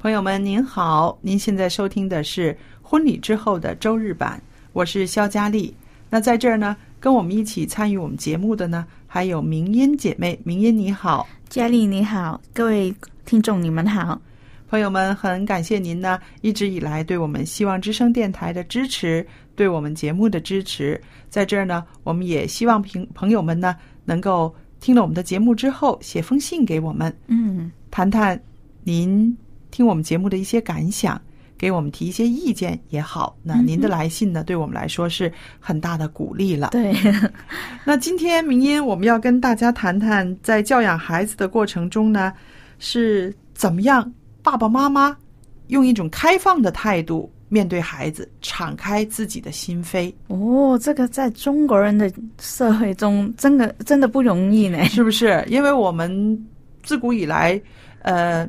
朋友们，您好！您现在收听的是婚礼之后的周日版，我是肖佳丽。那在这儿呢，跟我们一起参与我们节目的呢，还有明音姐妹。明音你好，佳丽你好，各位听众你们好。朋友们，很感谢您呢一直以来对我们希望之声电台的支持，对我们节目的支持。在这儿呢，我们也希望朋朋友们呢能够听了我们的节目之后写封信给我们，嗯，谈谈您。听我们节目的一些感想，给我们提一些意见也好。那您的来信呢，对我们来说是很大的鼓励了。对。那今天明音，我们要跟大家谈谈，在教养孩子的过程中呢，是怎么样爸爸妈妈用一种开放的态度面对孩子，敞开自己的心扉。哦，这个在中国人的社会中，真的真的不容易呢，是不是？因为我们自古以来，呃。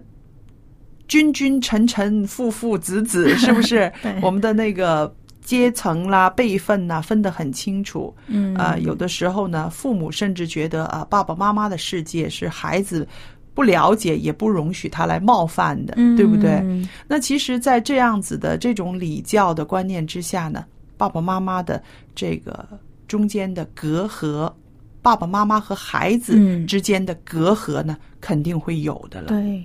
君君臣臣父父子子，是不是？我们的那个阶层啦、辈分呐，分得很清楚。嗯啊，有的时候呢，父母甚至觉得啊，爸爸妈妈的世界是孩子不了解，也不容许他来冒犯的，对不对？那其实，在这样子的这种礼教的观念之下呢，爸爸妈妈的这个中间的隔阂，爸爸妈妈和孩子之间的隔阂呢，肯定会有的了。对。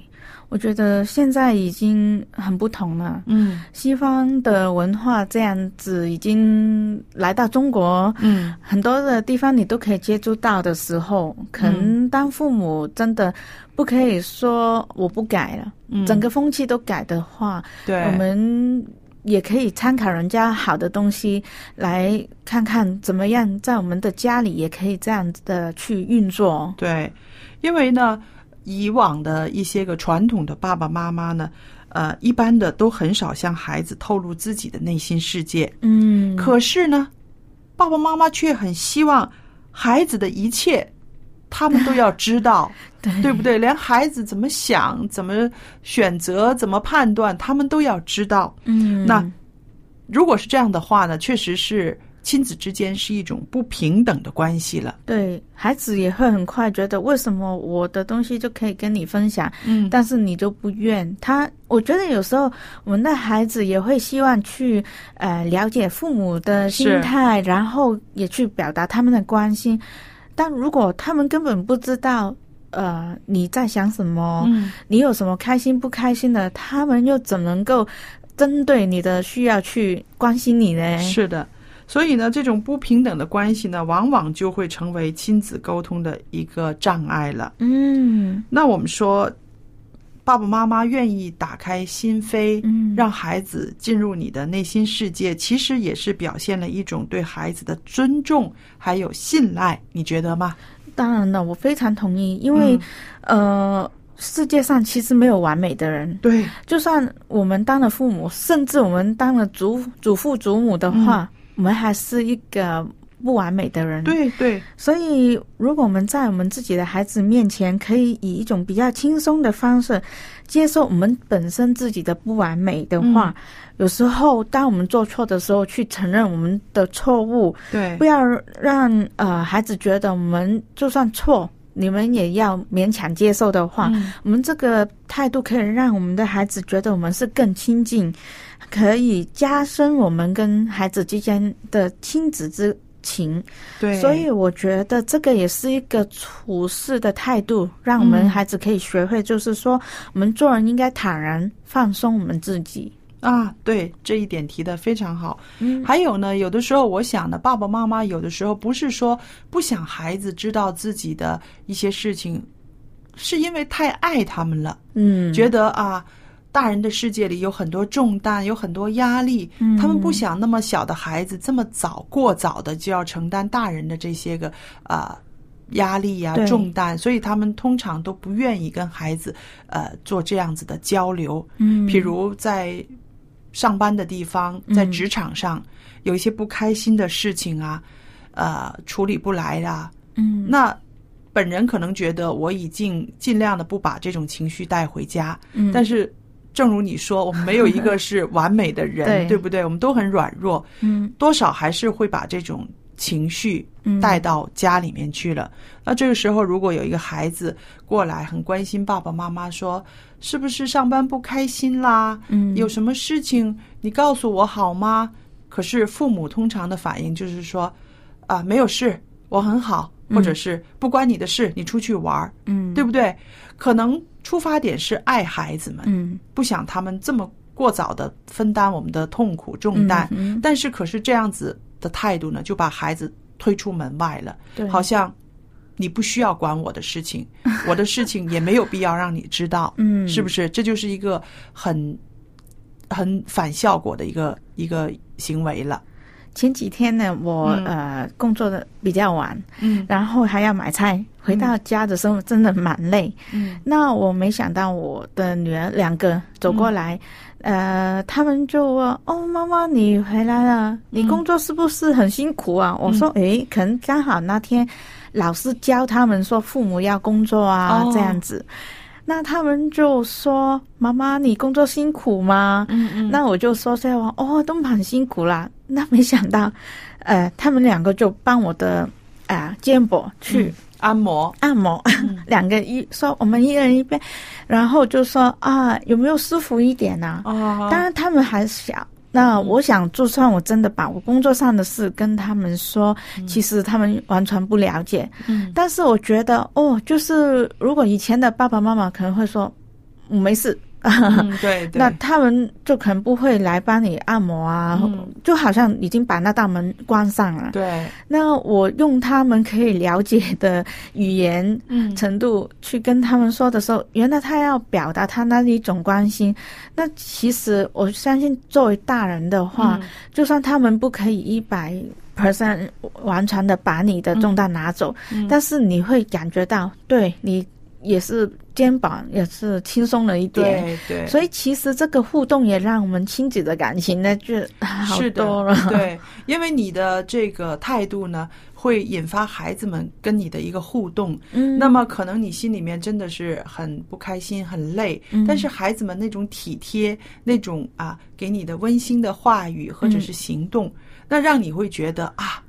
我觉得现在已经很不同了。嗯，西方的文化这样子已经来到中国，嗯，很多的地方你都可以接触到的时候，可能当父母真的不可以说我不改了，整个风气都改的话，对，我们也可以参考人家好的东西，来看看怎么样在我们的家里也可以这样子的去运作。对，因为呢。以往的一些个传统的爸爸妈妈呢，呃，一般的都很少向孩子透露自己的内心世界。嗯，可是呢，爸爸妈妈却很希望孩子的一切，他们都要知道，对不对？连孩子怎么想、怎么选择、怎么判断，他们都要知道。嗯，那如果是这样的话呢，确实是。亲子之间是一种不平等的关系了。对孩子也会很快觉得，为什么我的东西就可以跟你分享，嗯，但是你就不愿？他我觉得有时候我们的孩子也会希望去呃了解父母的心态，然后也去表达他们的关心。但如果他们根本不知道呃你在想什么，嗯，你有什么开心不开心的，他们又怎能够针对你的需要去关心你呢？是的。所以呢，这种不平等的关系呢，往往就会成为亲子沟通的一个障碍了。嗯，那我们说，爸爸妈妈愿意打开心扉，嗯，让孩子进入你的内心世界，其实也是表现了一种对孩子的尊重还有信赖，你觉得吗？当然了，我非常同意，因为呃，世界上其实没有完美的人。对，就算我们当了父母，甚至我们当了祖祖父祖母的话。我们还是一个不完美的人。对对，所以如果我们在我们自己的孩子面前，可以以一种比较轻松的方式接受我们本身自己的不完美的话，有时候当我们做错的时候，去承认我们的错误，对，不要让呃孩子觉得我们就算错。你们也要勉强接受的话，我们这个态度可以让我们的孩子觉得我们是更亲近，可以加深我们跟孩子之间的亲子之情。对，所以我觉得这个也是一个处事的态度，让我们孩子可以学会，就是说我们做人应该坦然放松我们自己。啊，对这一点提的非常好。嗯，还有呢，有的时候我想呢，爸爸妈妈有的时候不是说不想孩子知道自己的一些事情，是因为太爱他们了。嗯，觉得啊，大人的世界里有很多重担，有很多压力，他们不想那么小的孩子这么早过早的就要承担大人的这些个啊压力呀重担，所以他们通常都不愿意跟孩子呃做这样子的交流。嗯，譬如在。上班的地方，在职场上有一些不开心的事情啊，呃，处理不来啦。嗯，那本人可能觉得我已经尽量的不把这种情绪带回家。嗯，但是正如你说，我们没有一个 是完美的人，对不对？我们都很软弱。嗯，多少还是会把这种情绪带到家里面去了。那这个时候，如果有一个孩子过来，很关心爸爸妈妈，说。是不是上班不开心啦？嗯，有什么事情你告诉我好吗？可是父母通常的反应就是说，啊，没有事，我很好，或者是不关你的事，你出去玩儿，嗯，对不对？可能出发点是爱孩子们，嗯，不想他们这么过早的分担我们的痛苦重担，但是可是这样子的态度呢，就把孩子推出门外了，对，好像。你不需要管我的事情，我的事情也没有必要让你知道，嗯，是不是？这就是一个很很反效果的一个一个行为了。前几天呢，我呃工作的比较晚，嗯，然后还要买菜，回到家的时候真的蛮累，嗯，那我没想到我的女儿两个走过来，呃，他们就问：“哦，妈妈你回来了，你工作是不是很辛苦啊？”我说：“诶，可能刚好那天。”老师教他们说父母要工作啊，这样子，那他们就说：“妈妈，你工作辛苦吗？”嗯嗯，那我就说：“说哦，都蛮辛苦啦。”那没想到，呃，他们两个就帮我的啊肩膊去按摩按摩，两个一说我们一人一边，然后就说啊有没有舒服一点呢？哦，当然他们还小。那我想，就算我真的把我工作上的事跟他们说，其实他们完全不了解。嗯，但是我觉得，哦，就是如果以前的爸爸妈妈可能会说，没事。对，那他们就可能不会来帮你按摩啊，就好像已经把那道门关上了。对，那我用他们可以了解的语言程度去跟他们说的时候，原来他要表达他那一种关心。那其实我相信，作为大人的话，就算他们不可以一百 percent 完全的把你的重担拿走，但是你会感觉到，对你。也是肩膀也是轻松了一点，对对，所以其实这个互动也让我们亲子的感情呢就好多了。对，因为你的这个态度呢，会引发孩子们跟你的一个互动。嗯，那么可能你心里面真的是很不开心、很累，但是孩子们那种体贴、那种啊给你的温馨的话语或者是行动，那让你会觉得啊。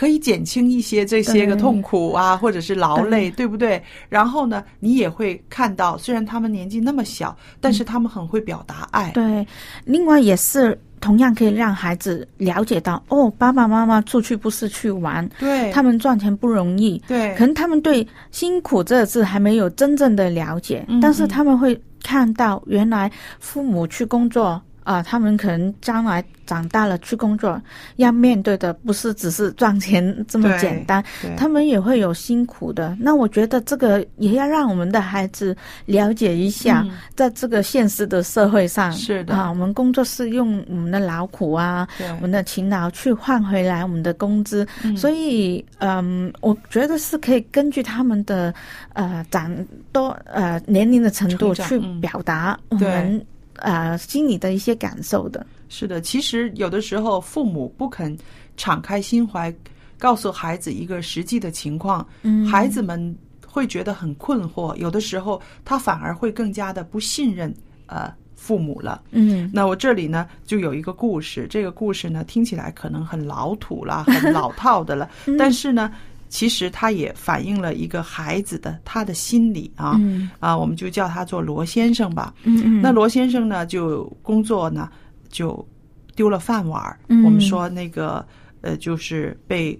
可以减轻一些这些个痛苦啊，或者是劳累，对不对？然后呢，你也会看到，虽然他们年纪那么小，但是他们很会表达爱。对，另外也是同样可以让孩子了解到，哦，爸爸妈妈出去不是去玩，对，他们赚钱不容易，对，可能他们对辛苦这个字还没有真正的了解，但是他们会看到，原来父母去工作。啊，他们可能将来长大了去工作，要面对的不是只是赚钱这么简单，他们也会有辛苦的。那我觉得这个也要让我们的孩子了解一下，在这个现实的社会上，是的。啊，我们工作是用我们的劳苦啊，我们的勤劳去换回来我们的工资，所以，嗯，我觉得是可以根据他们的呃长多呃年龄的程度去表达我们。呃，心里的一些感受的，是的。其实有的时候，父母不肯敞开心怀告诉孩子一个实际的情况，嗯孩子们会觉得很困惑，有的时候他反而会更加的不信任呃父母了。嗯那我这里呢就有一个故事，这个故事呢听起来可能很老土啦，很老套的了，但是呢，其实它也反映了一个孩子的他的心理啊、嗯啊，我们就叫他做罗先生吧。嗯嗯，那罗先生呢，就工作呢就丢了饭碗儿。嗯我们说那个呃，就是被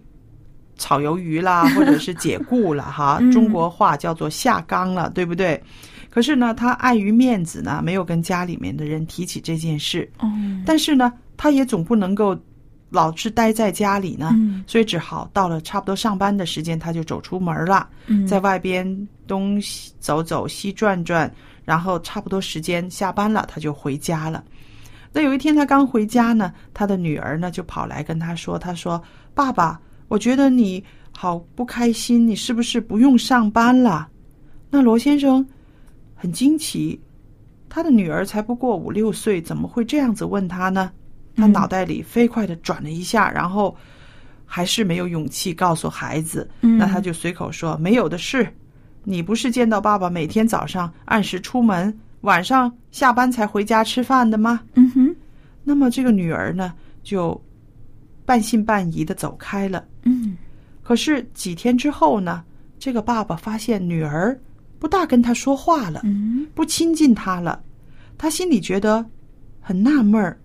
炒鱿鱼啦，或者是解雇了哈，嗯中国话叫做下岗了，对不对？可是呢，他碍于面子呢，没有跟家里面的人提起这件事。哦但是呢，他也总不能够老是待在家里呢，嗯所以只好到了差不多上班的时间，他就走出门了。嗯在外边东西走走西转转，然后差不多时间下班了，他就回家了。那有一天他刚回家呢，他的女儿呢就跑来跟他说：“他说，爸爸，我觉得你好不开心，你是不是不用上班了？”那罗先生很惊奇，他的女儿才不过五六岁，怎么会这样子问他呢？他嗯脑袋里飞快的转了一下，然后还是没有勇气告诉孩子。嗯那他就随口说：“没有的事，你不是见到爸爸每天早上按时出门，晚上下班才回家吃饭的吗嗯哼？”那么这个女儿呢，就半信半疑的走开了。嗯可是几天之后呢，这个爸爸发现女儿不大跟他说话了，嗯不亲近他了，他心里觉得很纳闷儿。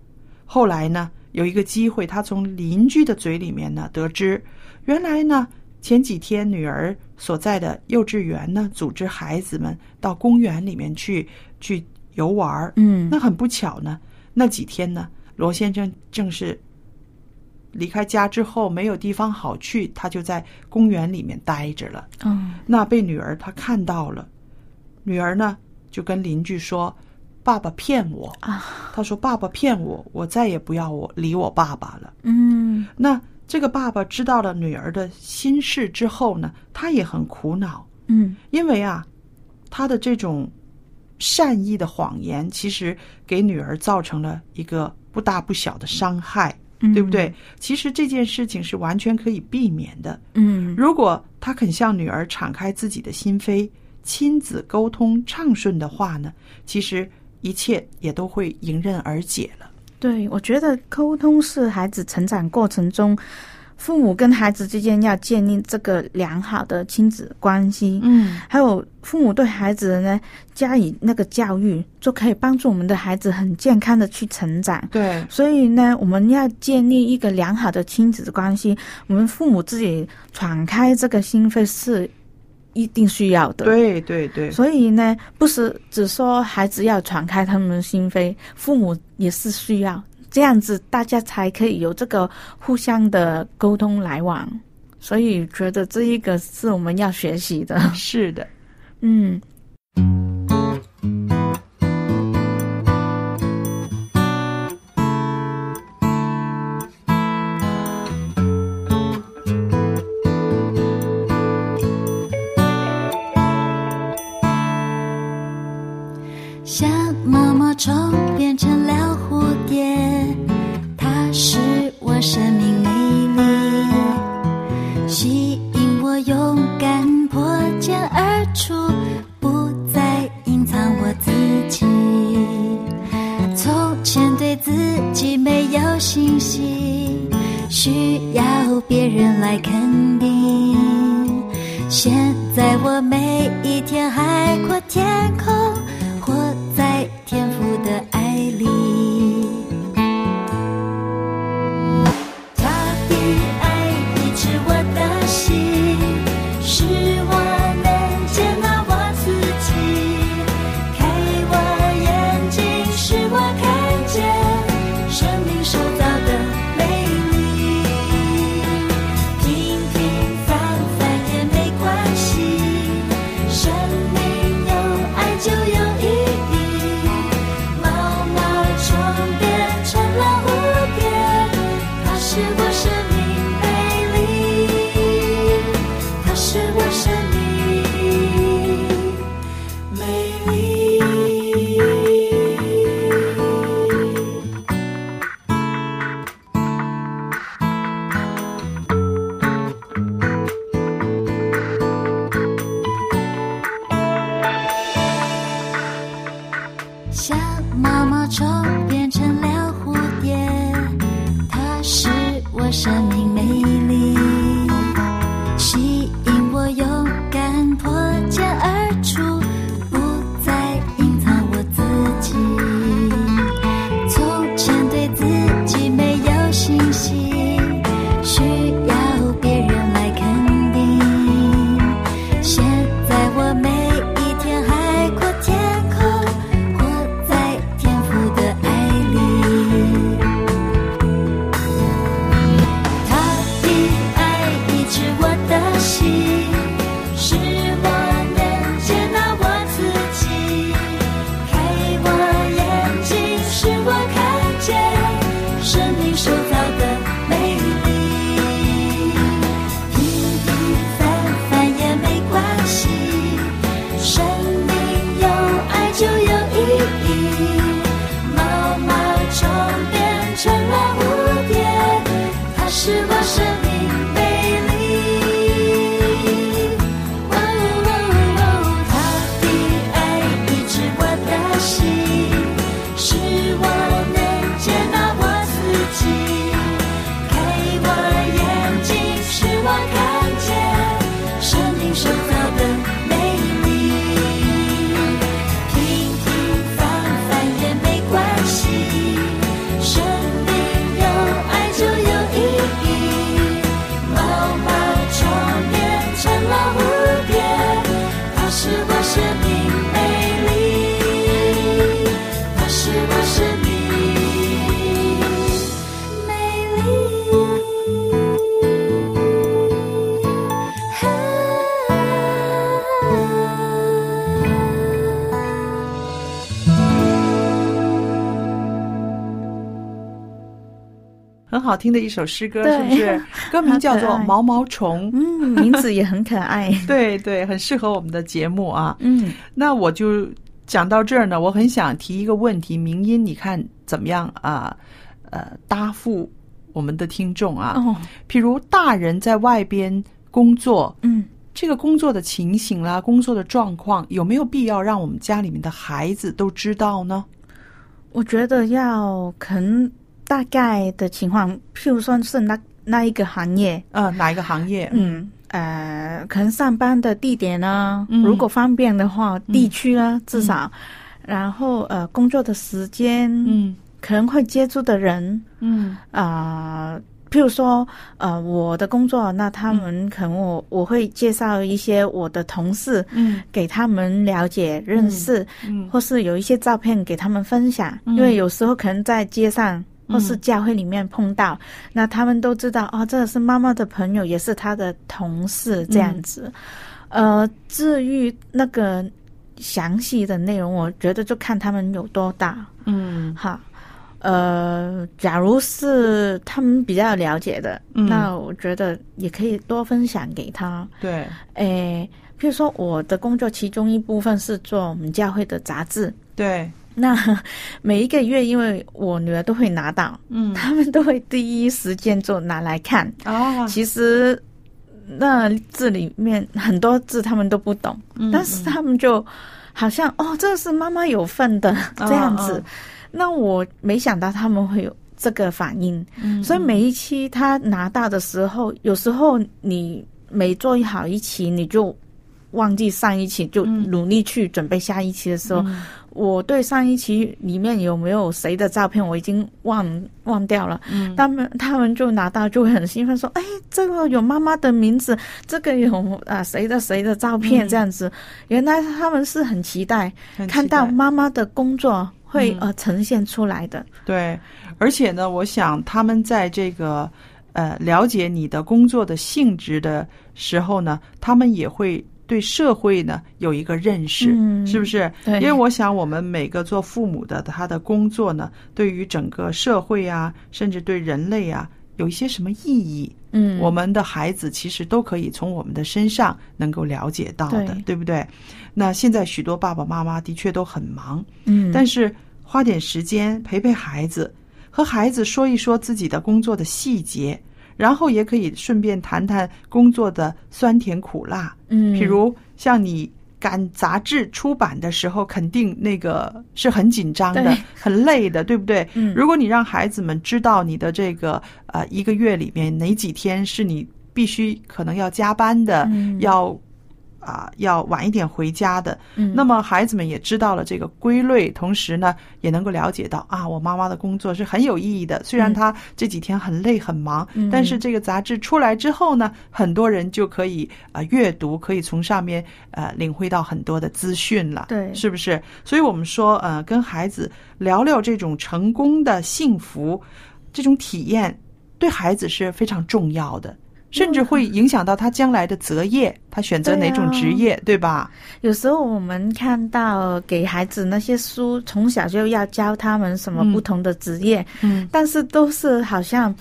后来呢，有一个机会，他从邻居的嘴里面呢得知，原来呢前几天女儿所在的幼稚园呢组织孩子们到公园里面去去游玩儿。嗯那很不巧呢，那几天呢，罗先生正是离开家之后没有地方好去，他就在公园里面待着了。嗯那被女儿她看到了，女儿呢就跟邻居说：“爸爸骗我。”啊他说：“爸爸骗我，我再也不要我理我爸爸了。嗯”那这个爸爸知道了女儿的心事之后呢，他也很苦恼，嗯因为啊，他的这种善意的谎言，其实给女儿造成了一个不大不小的伤害，嗯对不对？其实这件事情是完全可以避免的。嗯如果他肯向女儿敞开自己的心扉，亲子沟通畅顺的话呢，其实一切也都会迎刃而解了。对，我觉得沟通是孩子成长过程中，父母跟孩子之间要建立这个良好的亲子关系。嗯，还有父母对孩子呢加以那个教育，就可以帮助我们的孩子很健康的去成长。对，所以呢，我们要建立一个良好的亲子关系，我们父母自己敞开这个心扉是一定需要的。对，对，对，所以呢，不是只说孩子要敞开他们的心扉，父母也是需要这样子，大家才可以有这个互相的沟通来往。所以觉得这一个是我们要学习的。是的。嗯像毛毛虫变成很好听的一首诗歌，是不是？歌名叫做毛毛虫》。嗯，名字也很可爱。对对，很适合我们的节目啊。嗯，那我就讲到这儿呢，我很想提一个问题，明音，你看怎么样啊？呃，答复我们的听众啊。哦，譬如大人在外边工作，嗯，这个工作的情形啦，工作的状况，有没有必要让我们家里面的孩子都知道呢？我觉得要可能大概的情况，譬如说是那那一个行业，呃，哪一个行业？嗯，呃，可能上班的地点呢，嗯。如果方便的话，地区呢，至少，然后呃，工作的时间，嗯。可能会接触的人，嗯。啊、譬如说，呃，我的工作，那他们可能我我会介绍一些我的同事嗯。给他们了解认识，嗯。或是有一些照片给他们分享，嗯。因为有时候可能在街上或是教会里面碰到，那他们都知道哦，这个是妈妈的朋友，也是她的同事这样子。呃，至于那个详细的内容，我觉得就看他们有多大。嗯。好。呃，假如是他们比较了解的，嗯。那我觉得也可以多分享给他。对，诶，譬如说我的工作其中一部分是做我们教会的杂志，对，那每一个月，因为我女儿都会拿到，嗯。他们都会第一时间就拿来看。哦，其实那字里面很多字他们都不懂，嗯但是他们就好像哦，这是妈妈有份的 这样子。嗯那我没想到他们会有这个反应，嗯。所以每一期他拿到的时候，有时候你每做好一期，你就忘记上一期，就嗯努力去准备下一期的时候，嗯我对上一期里面有没有谁的照片，我已经忘忘掉了。嗯他们他们就拿到就会很兴奋，说：“哎，这个有妈妈的名字，这个有啊谁的谁的照片，嗯这样子。原来他们是很期待看到妈妈的工作会、嗯呃呈现出来的。对，而且呢，我想他们在这个呃了解你的工作的性质的时候呢，他们也会对社会呢有一个认识，嗯是不是？因为我想我们每个做父母的，他的工作呢，对于整个社会啊，甚至对人类啊，有一些什么意义？嗯，我们的孩子其实都可以从我们的身上能够了解到的，对对不对？那现在许多爸爸妈妈的确都很忙，嗯，但是花点时间陪陪孩子，和孩子说一说自己的工作的细节，然后也可以顺便谈谈工作的酸甜苦辣。嗯，比如像你赶杂志出版的时候，肯定那个是很紧张的，很累的，对不对？嗯如果你让孩子们知道你的这个呃一个月里面哪几天是你必须可能要加班的，嗯要啊、要晚一点回家的，嗯那么孩子们也知道了这个规律，同时呢，也能够了解到啊，我妈妈的工作是很有意义的。虽然嗯她这几天很累很忙，嗯但是这个杂志出来之后呢，很多人就可以啊、呃阅读，可以从上面呃领会到很多的资讯了，对是不是？所以我们说呃，跟孩子聊聊这种成功的幸福这种体验，对孩子是非常重要的。甚至会影响到他将来的择业，他选择哪种职业，对吧？有时候我们看到给孩子那些书，从小就要教他们什么嗯。不同的职业，嗯。但是都是好像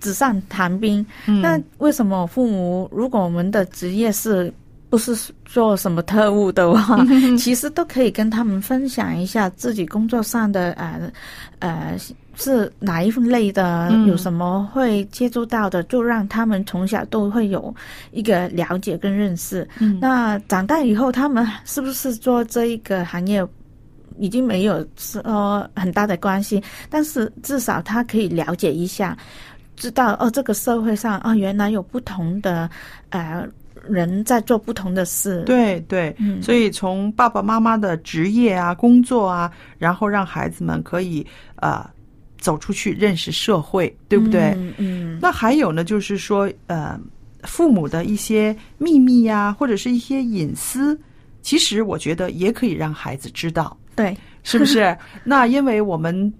纸上谈兵。嗯。那为什么父母，如果我们的职业是不是做什么特务的话，其实都可以跟他们分享一下自己工作上的呃呃是哪一类的，嗯有什么会接触到的，就让他们从小都会有一个了解跟认识。嗯那长大以后，他们是不是做这一个行业？已经没有说很大的关系，但是至少他可以了解一下，知道哦，这个社会上哦，原来有不同的呃人在做不同的事。，对对，嗯所以从爸爸妈妈的职业啊、工作啊，然后让孩子们可以呃走出去认识社会，对不对？嗯嗯，那还有呢，就是说呃，父母的一些秘密呀、或者是一些隐私，其实我觉得也可以让孩子知道，对，是不是？那因为我们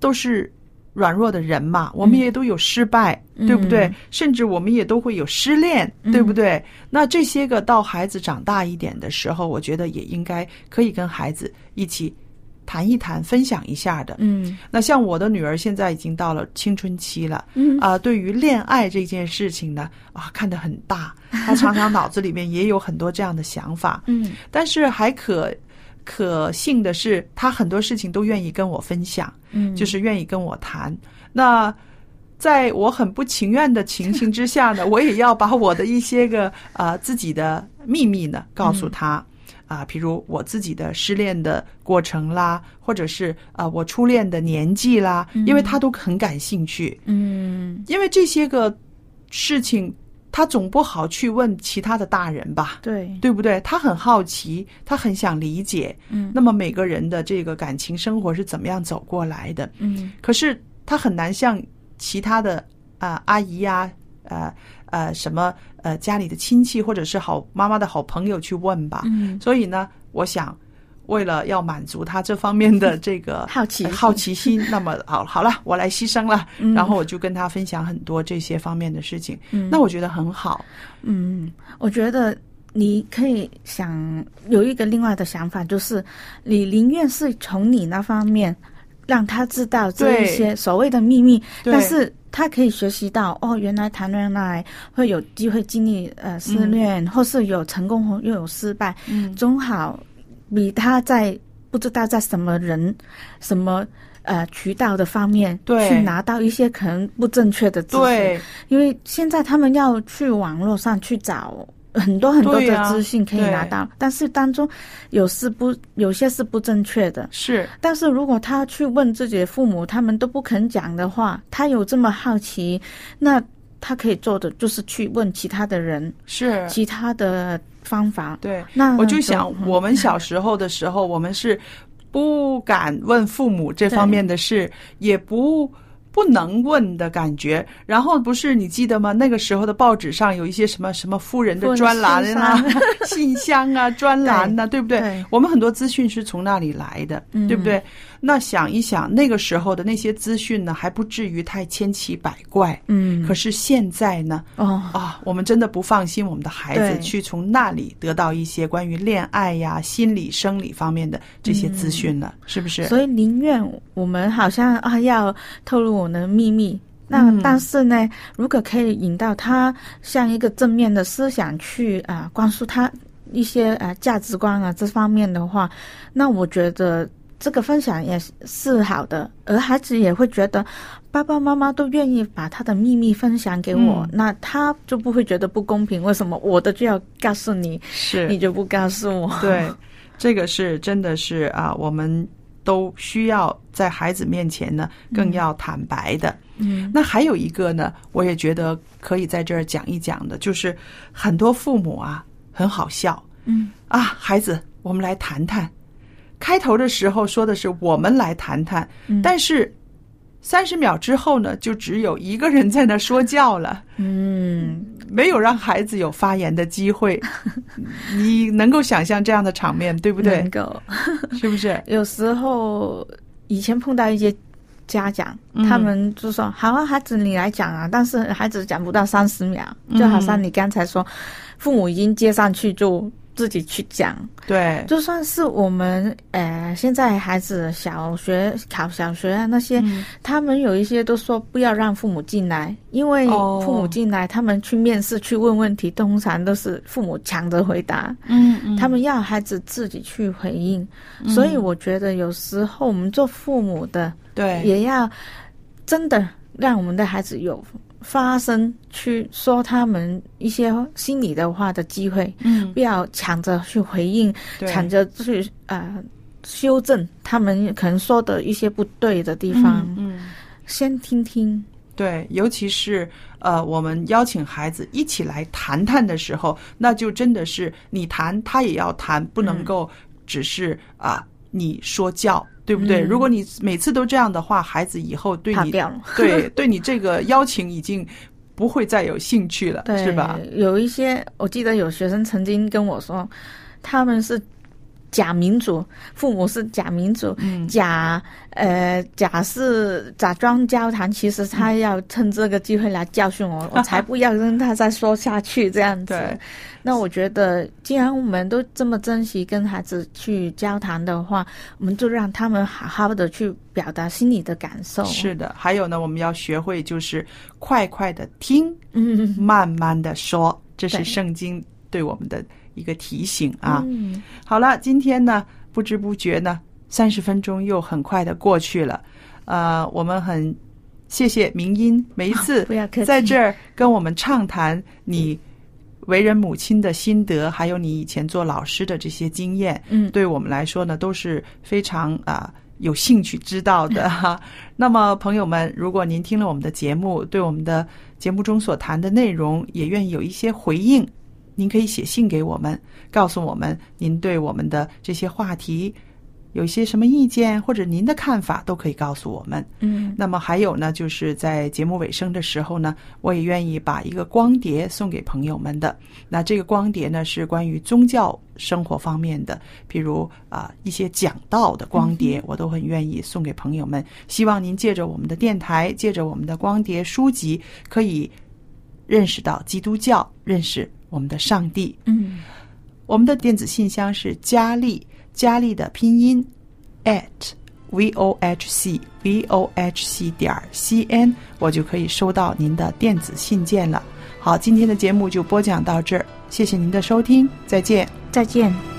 都是软弱的人嘛，我们也都有失败，嗯对不对？甚至我们也都会有失恋，嗯对不对？那这些个到孩子长大一点的时候，我觉得也应该可以跟孩子一起谈一谈、分享一下的。嗯那像我的女儿现在已经到了青春期了，嗯啊、对于恋爱这件事情呢，啊，看得很大，她常常脑子里面也有很多这样的想法。嗯但是还可可幸的是，她很多事情都愿意跟我分享，嗯，就是愿意跟我谈。那在我很不情愿的情形之下呢，我也要把我的一些个呃自己的秘密呢告诉他。啊，比如我自己的失恋的过程啦，或者是啊我初恋的年纪啦，因为他都很感兴趣。嗯因为这些个事情，他总不好去问其他的大人吧？对，对不对？他很好奇，他很想理解。嗯那么每个人的这个感情生活是怎么样走过来的？嗯可是他很难像其他的啊、阿姨呀、呃呃什么呃家里的亲戚或者是好妈妈的好朋友去问吧。嗯所以呢，我想。为了要满足他这方面的这个好奇呃好奇心，那么好好了，我来牺牲了，嗯然后我就跟他分享很多这些方面的事情。嗯那我觉得很好。嗯，我觉得你可以想有一个另外的想法，就是你宁愿是从你那方面让他知道这一些所谓的秘密，但是他可以学习到哦，原来谈恋爱会有机会经历呃失恋，或是有成功或又有失败，嗯。总好比他在不知道在什么人什么。呃，渠道的方面，对。去拿到一些可能不正确的知识，对，因为现在他们要去网络上去找很多很多的资讯可以拿到，但是当中有是不有些是不正确的。是但是如果他去问自己的父母，他们都不肯讲的话，他有这么好奇，那他可以做的就是去问其他的人，是，其他的方法。对。那我就想，嗯我们小时候的时候，我们是不敢问父母这方面的事，也不不能问的感觉。然后不是你记得吗？那个时候的报纸上有一些什么什么夫人的专栏啊信、信箱啊、专栏呐、对不对？对我们很多资讯是从那里来的，嗯对不对？那想一想，那个时候的那些资讯呢，还不至于太千奇百怪。嗯，可是现在呢，哦，啊，我们真的不放心我们的孩子去从那里得到一些关于恋爱呀、心理、生理方面的这些资讯了，是不是？所以宁愿我们好像啊要透露我们的秘密，那、嗯但是呢，如果可以引导他向一个正面的思想去啊、灌输他一些呃价值观啊这方面的话，那我觉得这个分享也是好的，而孩子也会觉得爸爸妈妈都愿意把他的秘密分享给我，嗯那他就不会觉得不公平。为什么我的就要告诉你，是你就不告诉我？对，这个是真的是啊，我们都需要在孩子面前呢更要坦白的。嗯。那还有一个呢，我也觉得可以在这儿讲一讲的，就是很多父母啊很好笑。嗯。啊，孩子，我们来谈谈。开头的时候说的是我们来谈谈，嗯。但是三十秒之后呢，就只有一个人在那说教了。嗯，没有让孩子有发言的机会，你能够想象这样的场面，对不对能？够。是不是？有时候以前碰到一些家长，嗯他们就说：“好啊，孩子你来讲啊。”但是孩子讲不到三十秒，嗯就好像你刚才说，父母已经接上去就自己去讲。对，就算是我们呃，现在孩子小学考小学啊那些，嗯。他们有一些都说不要让父母进来，因为哦。父母进来，他们去面试去问问题，通常都是父母抢着回答。嗯嗯。他们要孩子自己去回应，所以我觉得有时候我们做父母的对，也要真的让我们的孩子有发声，去说他们一些心里的话的机会，嗯。不要抢着去回应，抢着去呃修正他们可能说的一些不对的地方，嗯，嗯。先听听。对，尤其是呃，我们邀请孩子一起来谈谈的时候，那就真的是你谈，他也要谈，不能够只是啊、你说教。对不对？嗯如果你每次都这样的话，孩子以后对你 对对你这个邀请已经不会再有兴趣了，是吧？？有一些我记得有学生曾经跟我说，他们是假民主，父母是假民主，嗯假呃假是假装交谈，其实他要趁这个机会来教训我，我才不要跟他再说下去这样子。那我觉得，既然我们都这么珍惜跟孩子去交谈的话，我们就让他们好好的去表达心里的感受。是的，还有呢，我们要学会就是快快的听，嗯，慢慢的说，这是圣经对我们的一个提醒啊。嗯，好了，今天呢，不知不觉呢，三十分钟又很快的过去了。呃，我们很谢谢明音每一次在这儿跟我们畅谈你为人母亲的心得，还有你以前做老师的这些经验。嗯对我们来说呢，都是非常啊、有兴趣知道的哈。那么，朋友们，如果您听了我们的节目，对我们的节目中所谈的内容也愿意有一些回应，您可以写信给我们，告诉我们您对我们的这些话题有一些什么意见，或者您的看法，都可以告诉我们。嗯那么还有呢，就是在节目尾声的时候呢，我也愿意把一个光碟送给朋友们的。那这个光碟呢，是关于宗教生活方面的，譬如啊、一些讲道的光碟，我都很愿意送给朋友们。希望您借着我们的电台，借着我们的光碟书籍，可以认识到基督教，认识我们的上帝。嗯我们的电子信箱是佳丽，佳丽的拼音 at v o h c v o h c 点 c n，我就可以收到您的电子信件了。好，今天的节目就播讲到这儿，谢谢您的收听，再见。再见。